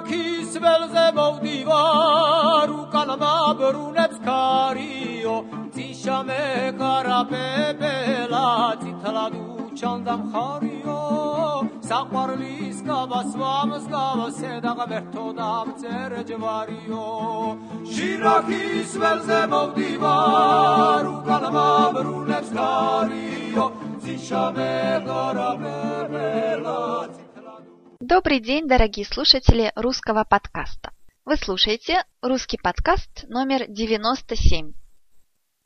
ქალაქის ველზე მოვდივარ უკან მაბრუნებს ქარიო წიშამე ქარაპეპელა წითლად უჩანდა მხარიო საყვარლის გაბასვამს გავასედაღ ვერთო დამწერე ჯვარიო. შირაქის ველზე მოვდივარ უკან მაბრუნებს ქარიო წიშამე ქარაპეპელა Добрый день, дорогие слушатели русского подкаста. Вы слушаете русский подкаст номер 97.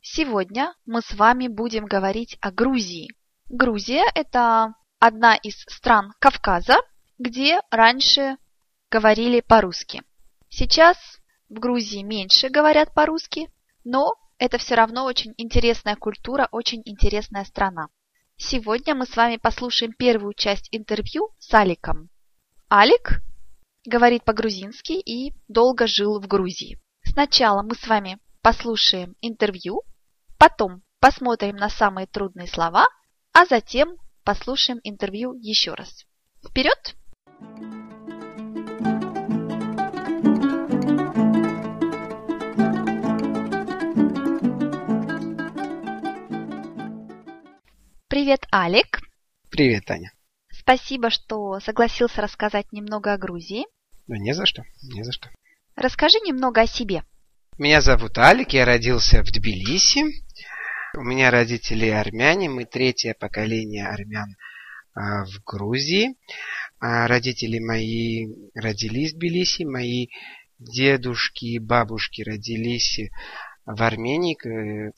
Сегодня мы с вами будем говорить о Грузии. Грузия – это одна из стран Кавказа, где раньше говорили по-русски. Сейчас в Грузии меньше говорят по-русски, но это все равно очень интересная культура, очень интересная страна. Сегодня мы с вами послушаем первую часть интервью с Аликом. Алик говорит по-грузински и долго жил в Грузии. Сначала мы с вами послушаем интервью, потом посмотрим на самые трудные слова, а затем послушаем интервью еще раз. Вперед! Привет, Алик. Привет, Таня. Спасибо, что согласился рассказать немного о Грузии. Да не за что, не за что. Расскажи немного о себе. Меня зовут Алик, я родился в Тбилиси. У меня родители армяне, мы третье поколение армян а, в Грузии. А родители мои родились в Тбилиси, мои дедушки и бабушки родились в Армении,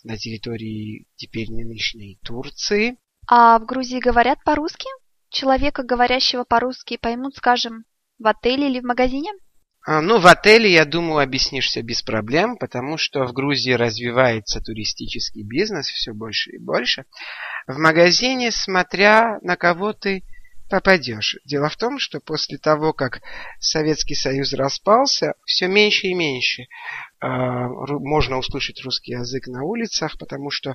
на территории теперь нынешней Турции. А в Грузии говорят по-русски? Человека, говорящего по-русски, поймут, скажем, в отеле или в магазине? А, ну, в отеле, я думаю, объяснишься без проблем, потому что в Грузии развивается туристический бизнес все больше и больше. В магазине, смотря на кого ты попадешь. Дело в том, что после того, как Советский Союз распался, все меньше и меньше э, можно услышать русский язык на улицах, потому что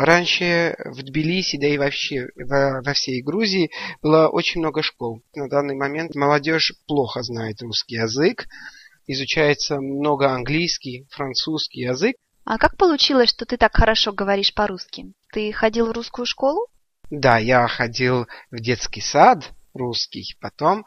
Раньше в Тбилиси, да и вообще во, во всей Грузии было очень много школ. На данный момент молодежь плохо знает русский язык, изучается много английский, французский язык. А как получилось, что ты так хорошо говоришь по-русски? Ты ходил в русскую школу? Да, я ходил в детский сад русский, потом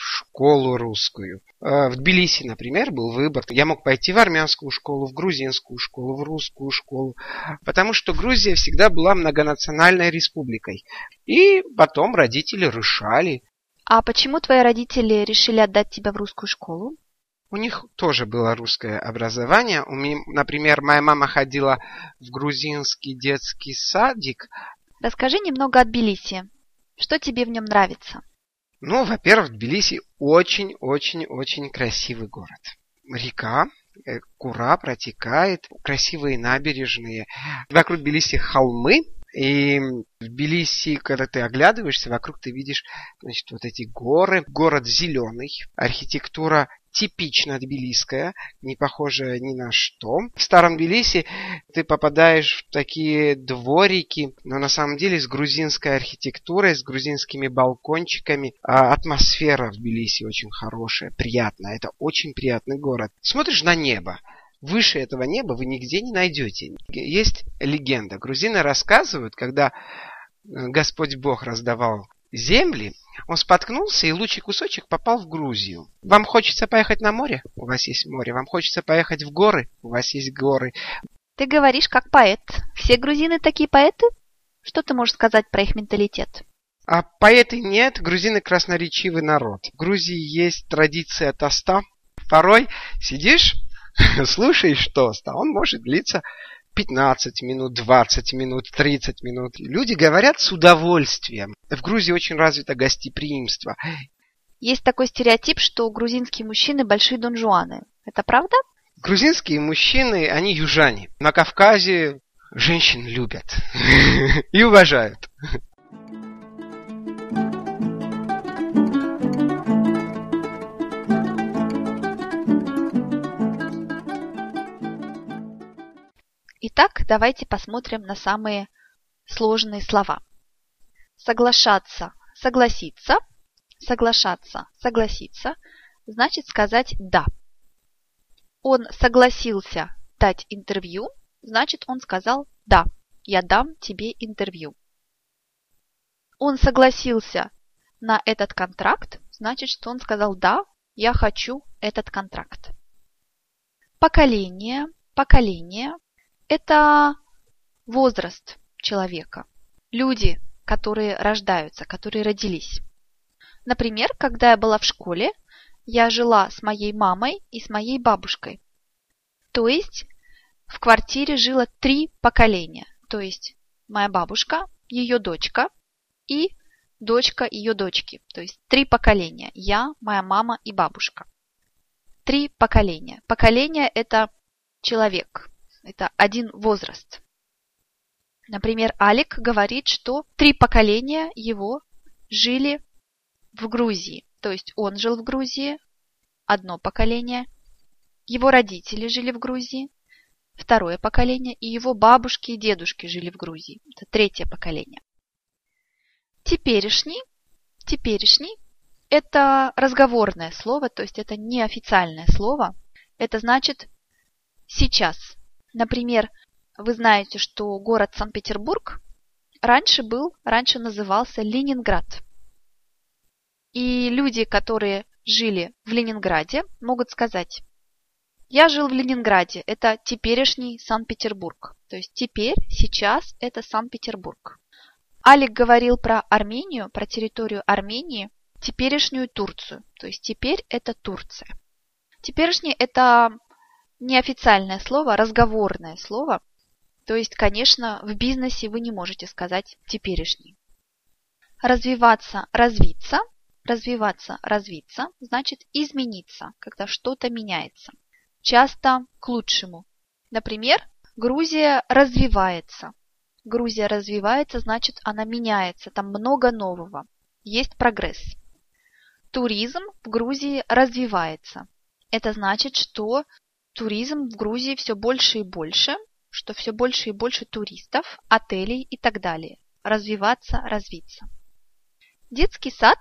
школу русскую. Э, в Тбилиси, например, был выбор. Я мог пойти в армянскую школу, в грузинскую школу, в русскую школу, потому что Грузия всегда была многонациональной республикой. И потом родители решали. А почему твои родители решили отдать тебя в русскую школу? У них тоже было русское образование. У меня, например, моя мама ходила в грузинский детский садик. Расскажи немного о Тбилиси. Что тебе в нем нравится? Ну, во-первых, Тбилиси очень-очень-очень красивый город. Река, э, Кура протекает, красивые набережные. Вокруг Тбилиси холмы, и в Тбилиси, когда ты оглядываешься, вокруг ты видишь значит, вот эти горы. Город зеленый, архитектура типично тбилисская, не похожая ни на что. В старом Тбилиси ты попадаешь в такие дворики, но на самом деле с грузинской архитектурой, с грузинскими балкончиками. А атмосфера в Тбилиси очень хорошая, приятная. Это очень приятный город. Смотришь на небо. Выше этого неба вы нигде не найдете. Есть легенда. Грузины рассказывают, когда э, Господь Бог раздавал земли, он споткнулся, и лучший кусочек попал в Грузию. Вам хочется поехать на море? У вас есть море. Вам хочется поехать в горы? У вас есть горы. Ты говоришь как поэт. Все грузины такие поэты? Что ты можешь сказать про их менталитет? А поэты нет, грузины красноречивый народ. В Грузии есть традиция тоста. Порой сидишь, слушаешь тост, а он может длиться 15 минут, 20 минут, 30 минут. Люди говорят с удовольствием. В Грузии очень развито гостеприимство. Есть такой стереотип, что грузинские мужчины большие донжуаны. Это правда? Грузинские мужчины, они южане. На Кавказе женщин любят и уважают. Итак, давайте посмотрим на самые сложные слова. Соглашаться, согласиться, соглашаться, согласиться, значит сказать «да». Он согласился дать интервью, значит он сказал «да, я дам тебе интервью». Он согласился на этот контракт, значит, что он сказал «да, я хочу этот контракт». Поколение, поколение – это возраст человека, люди, которые рождаются, которые родились. Например, когда я была в школе, я жила с моей мамой и с моей бабушкой. То есть в квартире жило три поколения. То есть моя бабушка, ее дочка и дочка ее дочки. То есть три поколения. Я, моя мама и бабушка. Три поколения. Поколение – это человек. Это один возраст. Например, Алик говорит, что три поколения его жили в Грузии. То есть он жил в Грузии, одно поколение, его родители жили в Грузии, второе поколение, и его бабушки и дедушки жили в Грузии. Это третье поколение. Теперешний, теперешний – это разговорное слово, то есть это неофициальное слово. Это значит сейчас. Например, вы знаете, что город Санкт-Петербург раньше был, раньше назывался Ленинград. И люди, которые жили в Ленинграде, могут сказать, я жил в Ленинграде, это теперешний Санкт-Петербург. То есть теперь, сейчас это Санкт-Петербург. Алик говорил про Армению, про территорию Армении, теперешнюю Турцию. То есть теперь это Турция. Теперешний это неофициальное слово, разговорное слово. То есть, конечно, в бизнесе вы не можете сказать теперешний. Развиваться, развиться Развиваться, развиться значит измениться, когда что-то меняется. Часто к лучшему. Например, Грузия развивается. Грузия развивается, значит она меняется, там много нового. Есть прогресс. Туризм в Грузии развивается. Это значит, что туризм в Грузии все больше и больше, что все больше и больше туристов, отелей и так далее. Развиваться, развиться. Детский сад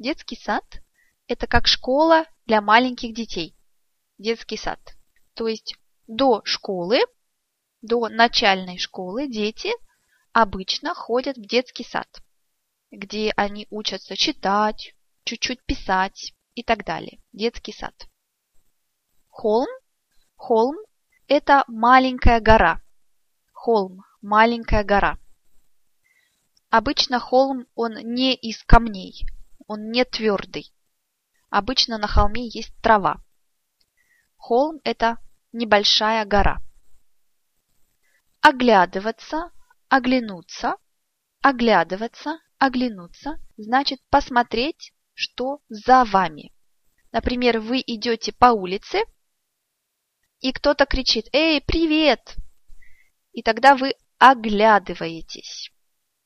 Детский сад – это как школа для маленьких детей. Детский сад. То есть до школы, до начальной школы дети обычно ходят в детский сад, где они учатся читать, чуть-чуть писать и так далее. Детский сад. Холм. Холм – это маленькая гора. Холм – маленькая гора. Обычно холм, он не из камней, он не твердый. Обычно на холме есть трава. Холм – это небольшая гора. Оглядываться, оглянуться, оглядываться, оглянуться – значит посмотреть, что за вами. Например, вы идете по улице, и кто-то кричит «Эй, привет!» И тогда вы оглядываетесь.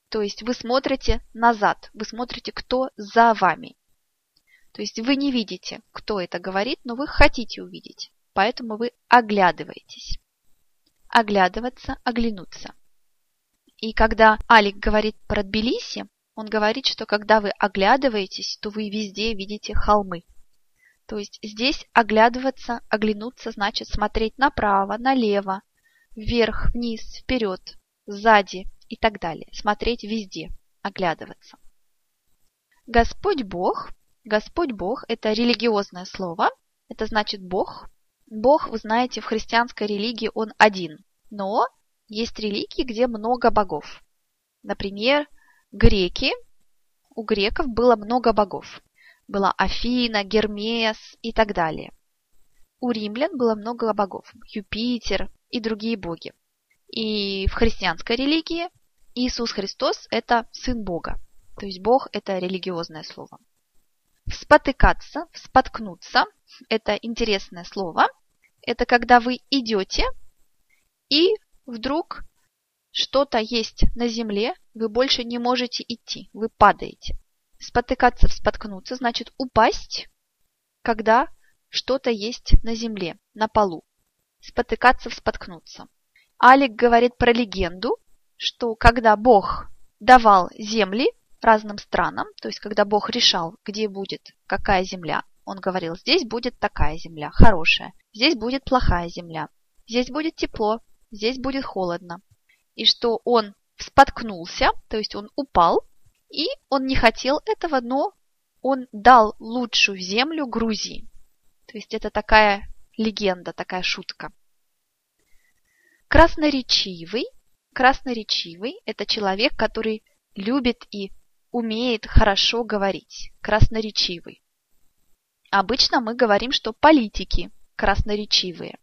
То есть вы смотрите назад, вы смотрите, кто за вами. То есть вы не видите, кто это говорит, но вы хотите увидеть. Поэтому вы оглядываетесь. Оглядываться, оглянуться. И когда Алик говорит про Тбилиси, он говорит, что когда вы оглядываетесь, то вы везде видите холмы. То есть здесь оглядываться, оглянуться значит смотреть направо, налево, вверх, вниз, вперед, сзади, и так далее. Смотреть везде, оглядываться. Господь Бог. Господь Бог – это религиозное слово. Это значит Бог. Бог, вы знаете, в христианской религии он один. Но есть религии, где много богов. Например, греки. У греков было много богов. Была Афина, Гермес и так далее. У римлян было много богов. Юпитер и другие боги. И в христианской религии Иисус Христос – это Сын Бога. То есть Бог – это религиозное слово. Спотыкаться, споткнуться – это интересное слово. Это когда вы идете и вдруг что-то есть на земле, вы больше не можете идти, вы падаете. Спотыкаться, споткнуться значит упасть, когда что-то есть на земле, на полу. Спотыкаться, споткнуться. Алик говорит про легенду, что когда Бог давал земли разным странам, то есть когда Бог решал, где будет какая земля, Он говорил, здесь будет такая земля, хорошая, здесь будет плохая земля, здесь будет тепло, здесь будет холодно. И что он споткнулся, то есть он упал, и он не хотел этого, но он дал лучшую землю Грузии. То есть это такая легенда, такая шутка. Красноречивый. Красноречивый – это человек, который любит и умеет хорошо говорить. Красноречивый. Обычно мы говорим, что политики красноречивые.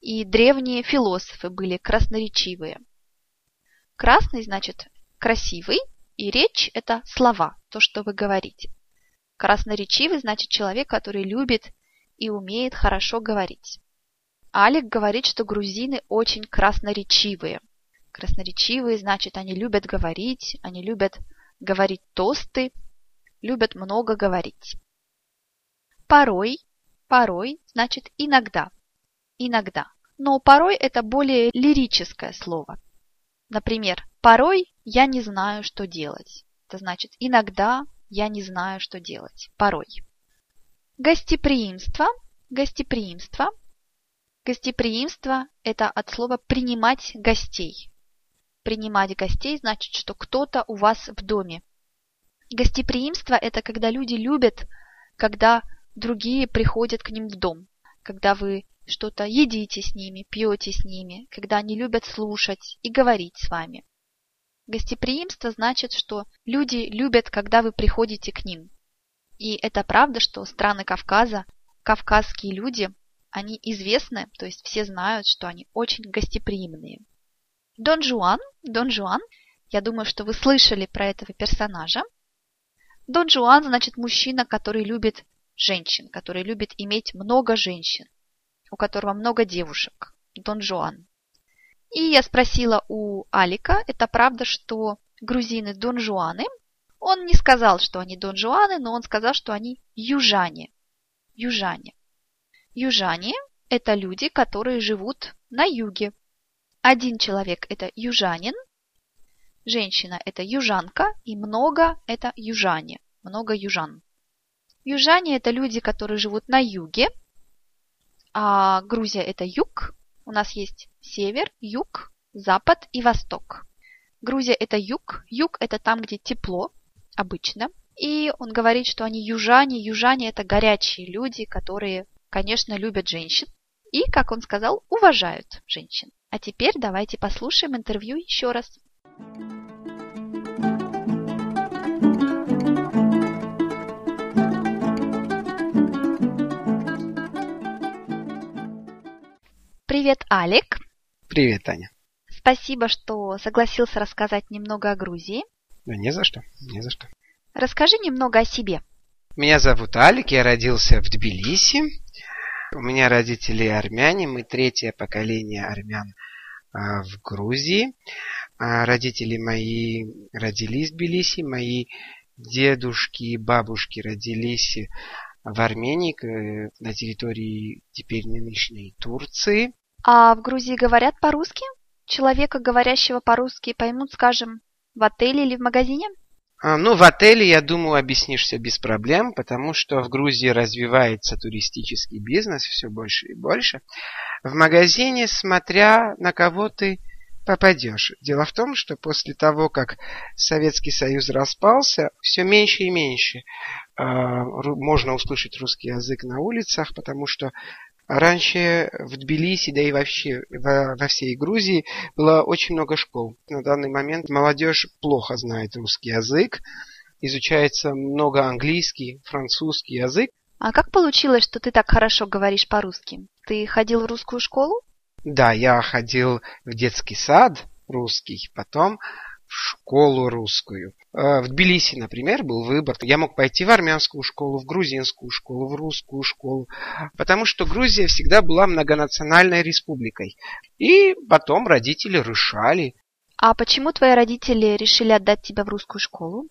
И древние философы были красноречивые. Красный значит красивый, и речь – это слова, то, что вы говорите. Красноречивый значит человек, который любит и умеет хорошо говорить. Алик говорит, что грузины очень красноречивые. Красноречивые значит, они любят говорить, они любят говорить тосты, любят много говорить. Порой, порой значит иногда, иногда. Но порой это более лирическое слово. Например, порой я не знаю, что делать. Это значит иногда я не знаю, что делать. Порой. Гостеприимство. Гостеприимство. Гостеприимство – это от слова «принимать гостей». Принимать гостей значит, что кто-то у вас в доме. Гостеприимство – это когда люди любят, когда другие приходят к ним в дом, когда вы что-то едите с ними, пьете с ними, когда они любят слушать и говорить с вами. Гостеприимство значит, что люди любят, когда вы приходите к ним. И это правда, что страны Кавказа, кавказские люди, они известны, то есть все знают, что они очень гостеприимные. Дон Жуан, Дон Жуан, я думаю, что вы слышали про этого персонажа. Дон Жуан значит мужчина, который любит женщин, который любит иметь много женщин, у которого много девушек. Дон Жуан. И я спросила у Алика, это правда, что грузины донжуаны? Он не сказал, что они донжуаны, но он сказал, что они южане. Южане. Южане – это люди, которые живут на юге. Один человек – это южанин, женщина – это южанка, и много – это южане, много южан. Южане – это люди, которые живут на юге, а Грузия – это юг, у нас есть север, юг, запад и восток. Грузия – это юг. Юг – это там, где тепло, обычно. И он говорит, что они южане. Южане – это горячие люди, которые, конечно, любят женщин. И, как он сказал, уважают женщин. А теперь давайте послушаем интервью еще раз. Привет, Алик. Привет, Таня. Спасибо, что согласился рассказать немного о Грузии. Да не за что, не за что. Расскажи немного о себе. Меня зовут Алик, я родился в Тбилиси. У меня родители армяне, мы третье поколение армян а, в Грузии. А, родители мои родились в Тбилиси, мои дедушки и бабушки родились в Армении, на территории теперь нынешней Турции. А в Грузии говорят по-русски? Человека, говорящего по-русски, поймут, скажем, в отеле или в магазине? А, ну, в отеле, я думаю, объяснишься без проблем, потому что в Грузии развивается туристический бизнес все больше и больше. В магазине, смотря на кого ты попадешь. Дело в том, что после того, как Советский Союз распался, все меньше и меньше э, можно услышать русский язык на улицах, потому что Раньше в Тбилиси, да и вообще во, во всей Грузии было очень много школ. На данный момент молодежь плохо знает русский язык, изучается много английский, французский язык. А как получилось, что ты так хорошо говоришь по-русски? Ты ходил в русскую школу? Да, я ходил в детский сад русский, потом школу русскую. Э, в Тбилиси, например, был выбор. Я мог пойти в армянскую школу, в грузинскую школу, в русскую школу, потому что Грузия всегда была многонациональной республикой. И потом родители решали. А почему твои родители решили отдать тебя в русскую школу?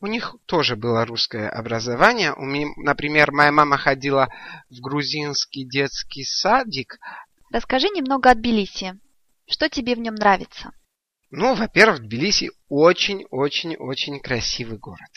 У них тоже было русское образование. У меня, например, моя мама ходила в грузинский детский садик. Расскажи немного о Тбилиси. Что тебе в нем нравится? Ну, во-первых, Тбилиси очень-очень-очень красивый город.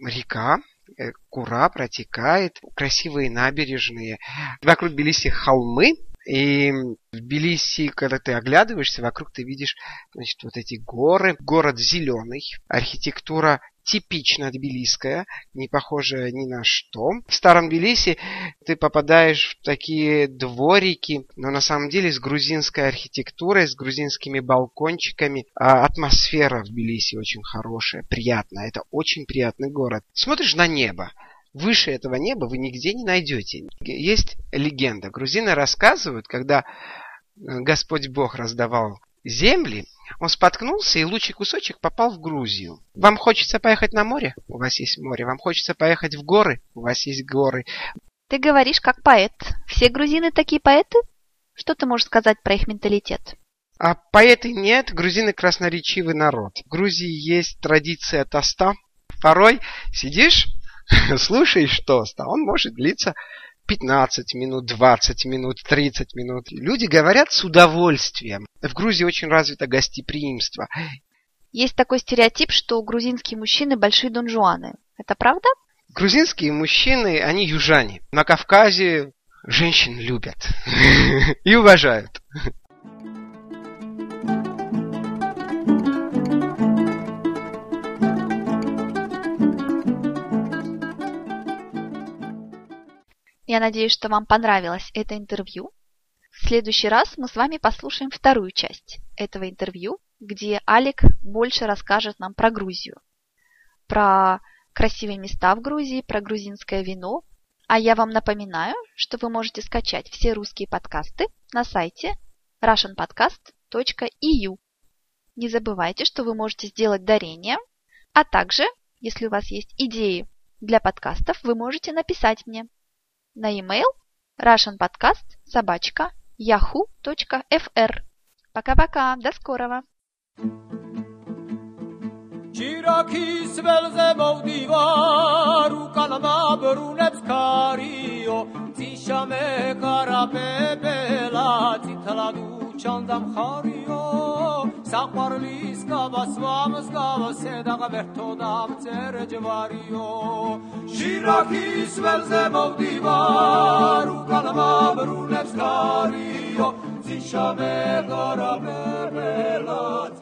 Река, э, Кура протекает, красивые набережные. Вокруг Тбилиси холмы, и в Тбилиси, когда ты оглядываешься, вокруг ты видишь значит, вот эти горы. Город зеленый, архитектура типично тбилисская, не похожая ни на что. В старом Тбилиси ты попадаешь в такие дворики, но на самом деле с грузинской архитектурой, с грузинскими балкончиками. А атмосфера в Тбилиси очень хорошая, приятная. Это очень приятный город. Смотришь на небо, выше этого неба вы нигде не найдете. Есть легенда. Грузины рассказывают, когда э, Господь Бог раздавал земли, он споткнулся, и лучший кусочек попал в Грузию. Вам хочется поехать на море? У вас есть море. Вам хочется поехать в горы? У вас есть горы. Ты говоришь как поэт. Все грузины такие поэты? Что ты можешь сказать про их менталитет? А поэты нет, грузины красноречивый народ. В Грузии есть традиция тоста. Порой сидишь слушаешь тост, а он может длиться 15 минут, 20 минут, 30 минут. Люди говорят с удовольствием. В Грузии очень развито гостеприимство. Есть такой стереотип, что грузинские мужчины большие донжуаны. Это правда? Грузинские мужчины, они южане. На Кавказе женщин любят и уважают. Я надеюсь, что вам понравилось это интервью. В следующий раз мы с вами послушаем вторую часть этого интервью, где Алик больше расскажет нам про Грузию, про красивые места в Грузии, про грузинское вино. А я вам напоминаю, что вы можете скачать все русские подкасты на сайте russianpodcast.eu. Не забывайте, что вы можете сделать дарение, а также, если у вас есть идеи для подкастов, вы можете написать мне на e-mail russianpodcast собачка yahoo.fr. Пока-пока, до скорого! چیراکی ولزه بو دیوار و کلمه برونت کاریو تیشم کارا به بلا تی تلادو ჩანდა მხარიო საყვარლის გაბასვა მსგავა სედაღა ვერთო დამწერე ჯვარიო. შირაქის ველზე მოვდივარ უკან მაბრუნებს კარიო ძიშამე გარაბებელაც